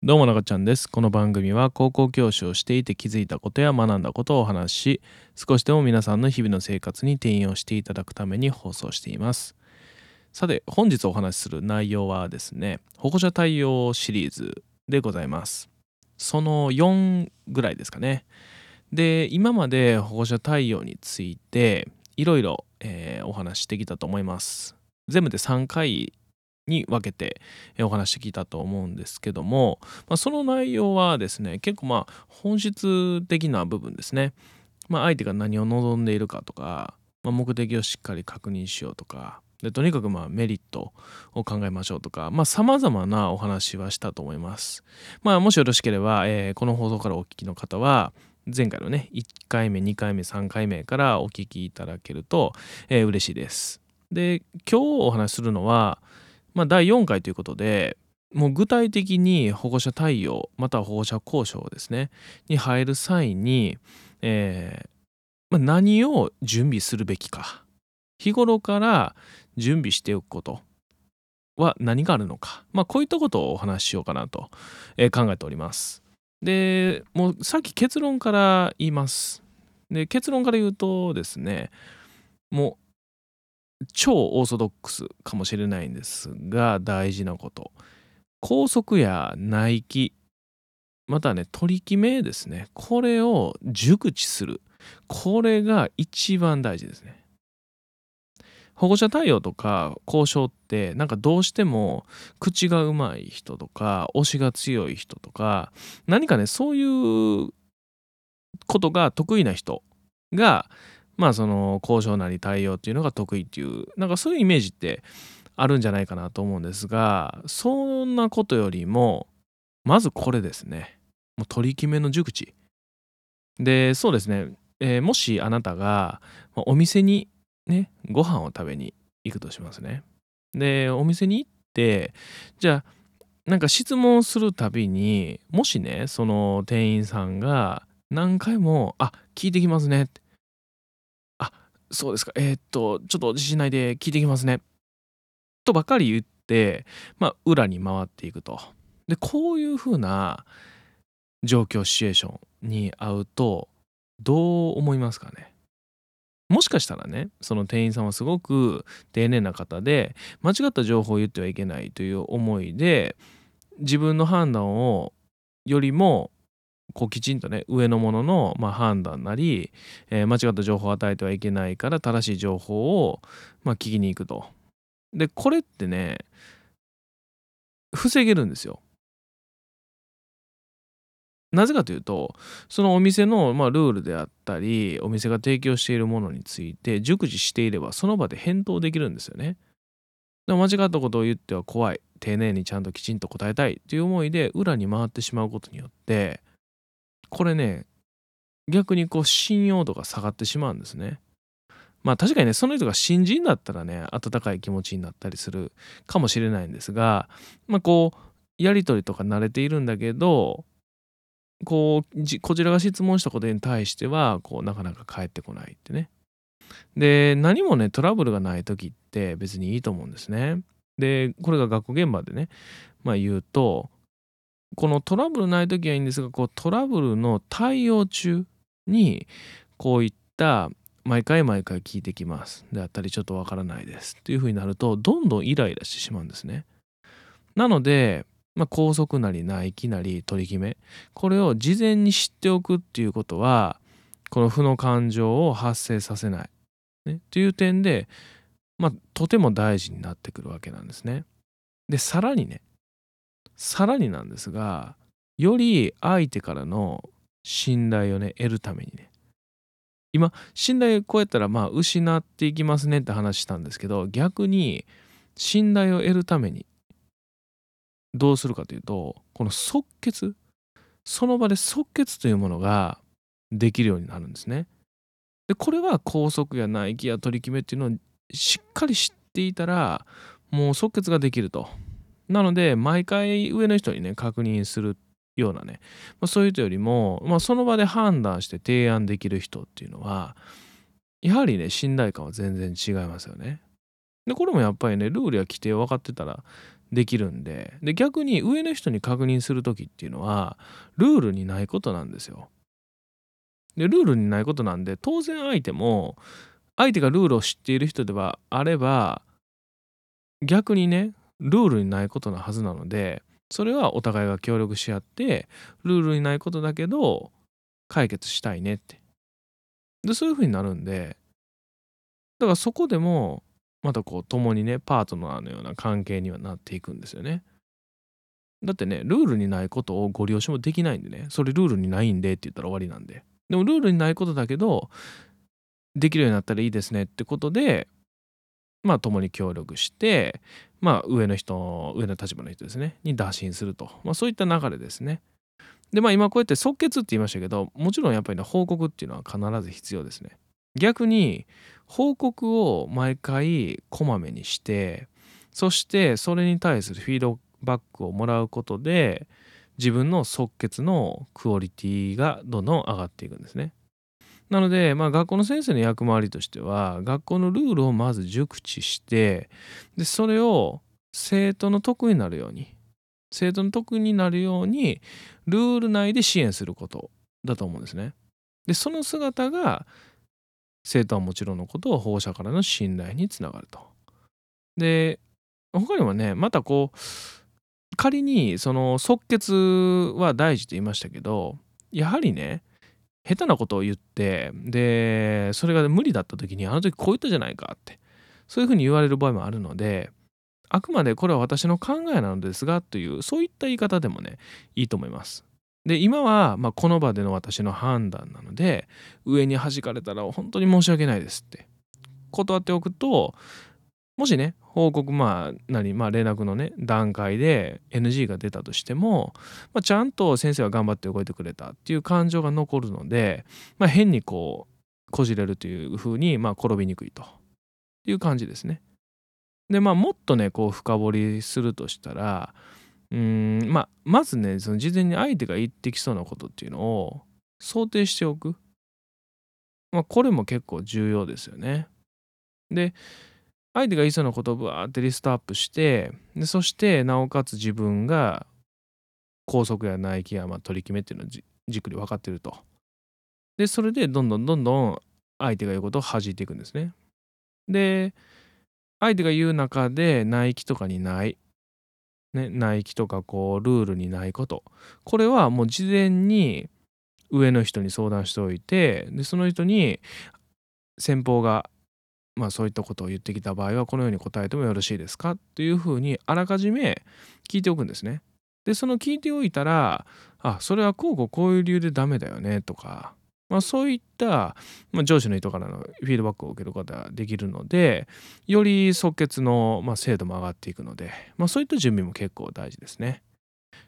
どうも中ちゃんです。この番組は高校教師をしていて気づいたことや学んだことをお話しし、少しでも皆さんの日々の生活に転用していただくために放送しています。さて、本日お話しする内容はですね、保護者対応シリーズでございます。その4ぐらいですかね。で、今まで保護者対応についていろいろお話ししてきたと思います。全部で3回に分けてお話してきたと思うんですけども、まあ、その内容はですね結構まあ本質的な部分ですね、まあ、相手が何を望んでいるかとか、まあ、目的をしっかり確認しようとかでとにかくまあメリットを考えましょうとかさまざ、まなお話はしたと思います。まあ、もしよろしければ、えーこの放送からお聞きの方は前回のね1回目2回目3回目からお聞きいただけると、えー嬉しいです。で今日お話しするのは、まあ、第4回ということでもう具体的に保護者対応または保護者交渉ですねに入る際に、えーまあ、何を準備するべきか日頃から準備しておくことは何があるのか、まあ、こういったことをお話ししようかなと、え考えております。でもうさっき結論から言います。で結論から言うとですねもう超オーソドックスかもしれないんですが大事なこと。校則や内規またね取り決めですね。これを熟知する。これが一番大事ですね。保護者対応とか交渉ってなんかどうしても口がうまい人とか推しが強い人とか何かねそういうことが得意な人がまあその交渉なり対応っていうのが得意っていうなんかそういうイメージってあるんじゃないかなと思うんですがそんなことよりもまずこれですね。もう取り決めの熟知。でそうですね、えーもしあなたがお店にねご飯を食べに行くとしますね。でお店に行ってじゃあなんか質問するたびにもしねその店員さんが何回も「あ聞いてきますね」って「そうですか。えーっとちょっと自信ないで聞いていきますね」とばかり言ってまあ裏に回っていくと。でこういうふうな状況シチュエーションに遭うとどう思いますかね。もしかしたらねその店員さんはすごく丁寧な方で間違った情報を言ってはいけないという思いで自分の判断をよりもこうきちんとね上のもののまあ判断なり、えー間違った情報を与えてはいけないから正しい情報をまあ聞きに行くと。でこれってね防げるんですよ。なぜかというとそのお店のまあルールであったりお店が提供しているものについて熟知していればその場で返答できるんですよね。でも間違ったことを言っては怖い丁寧にちゃんときちんと答えたいという思いで裏に回ってしまうことによってこれね逆にこう信用度が下がってしまうんですね。まあ確かにねその人が新人だったらね温かい気持ちになったりするかもしれないんですがまあこうやり取りとか慣れているんだけどこうこちらが質問したことに対してはこうなかなか返ってこないってね。で何もねトラブルがない時って別にいいと思うんですね。でこれが学校現場でねまあ言うとこのトラブルない時はいいんですがこうトラブルの対応中にこういった毎回毎回聞いてきますであったりちょっとわからないですっていう風になるとどんどんイライラしてしまうんですね。なので、まあ、高速なり内規なり取り決めこれを事前に知っておくっていうことはこの負の感情を発生させない、ね、という点で、まあ、とても大事になってくるわけなんですね。でさらにねさらになんですがより相手からの信頼をね得るためにね今信頼こうやったらまあ失っていきますねって話したんですけど逆に信頼を得るためにどうするかというとこの即決その場で即決というものができるようになるんですね。でこれは高速や内規や取り決めっていうのをしっかり知っていたらもう即決ができると。なので毎回上の人にね確認するようなね、まあ、そういう人よりも、まあ、その場で判断して提案できる人っていうのはやはりね信頼感は全然違いますよね。でこれもやっぱりねルールや規定を分かってたらできるんでで逆に上の人に確認する時っていうのはルールにないことなんですよ。でルールにないことなんで当然相手も相手がルールを知っている人ではあれば逆にねルールにないことなはずなのでそれはお互いが協力し合ってルールにないことだけど解決したいねって。でそういう風になるんでだからそこでもまたこう共にねパートナーのような関係にはなっていくんですよね。だってねルールにないことをご利用しもできないんでね。それルールにないんでって言ったら終わりなんで。でもルールにないことだけどできるようになったらいいですねってことでまあ共に協力してまあ上の人上の立場の人ですね。に打診すると、まあ、そういった流れですね。でまあ今こうやって即決って言いましたけどもちろんやっぱりね報告っていうのは必ず必要ですね。逆に報告を毎回こまめにしてそしてそれに対するフィードバックをもらうことで自分の即決のクオリティがどんどん上がっていくんですね。なので、まあ、学校の先生の役回りとしては学校のルールをまず熟知してでそれを生徒の得になるように生徒の得になるようにルール内で支援することだと思うんですね。でその姿が生徒はもちろんのことを保護者からの信頼につながると。で他にもねまたこう仮にその即決は大事と言いましたけどやはりね下手なことを言ってでそれが無理だった時にあの時こう言ったじゃないかってそういうふうに言われる場合もあるのであくまでこれは私の考えなのですがというそういった言い方でもねいいと思います。で今はまあこの場での私の判断なので上に弾かれたら本当に申し訳ないですって断っておくともしね報告まあ何まあ連絡のね段階で NG が出たとしても、まあ、ちゃんと先生は頑張って動いてくれたっていう感情が残るので、まあ、変にこうこじれるというふうにまあ転びにくいという感じですね。でまあもっとねこう深掘りするとしたらうんまあまずねその事前に相手が言ってきそうなことっていうのを想定しておく。まあこれも結構重要ですよね。で相手が言いそうなことをブワーってリストアップしてでそしてなおかつ自分が高速や内規やまあ取り決めっていうのをじっくり分かってると。でそれでどんどんどんどん相手が言うことを弾いていくんですね。で相手が言う中で内規とかにない、ね、内規とかこうルールにないことこれはもう事前に上の人に相談しておいてでその人に先方がまあそういったことを言ってきた場合はこのように答えてもよろしいですかというふうにあらかじめ聞いておくんですね。でその聞いておいたらあそれはこうこうこういう理由でダメだよねとかまあ、そういった、まあ、上司の人からのフィードバックを受けることができるのでより即決の、まあ、精度も上がっていくので、まあ、そういった準備も結構大事ですね。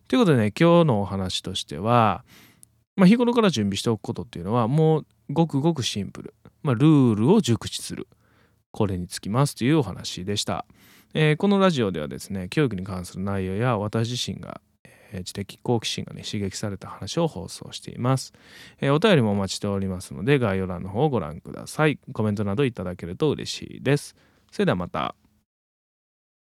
ということでね今日のお話としては、まあ、日頃から準備しておくことっていうのはもうごくごくシンプル、まあ、ルールを熟知するこれにつきますというお話でした。えー、このラジオではですね教育に関する内容や私自身が知的好奇心がね刺激された話を放送しています、えー、お便りもお待ちしておりますので概要欄の方をご覧ください。コメントなどいただけると嬉しいです。それではまた。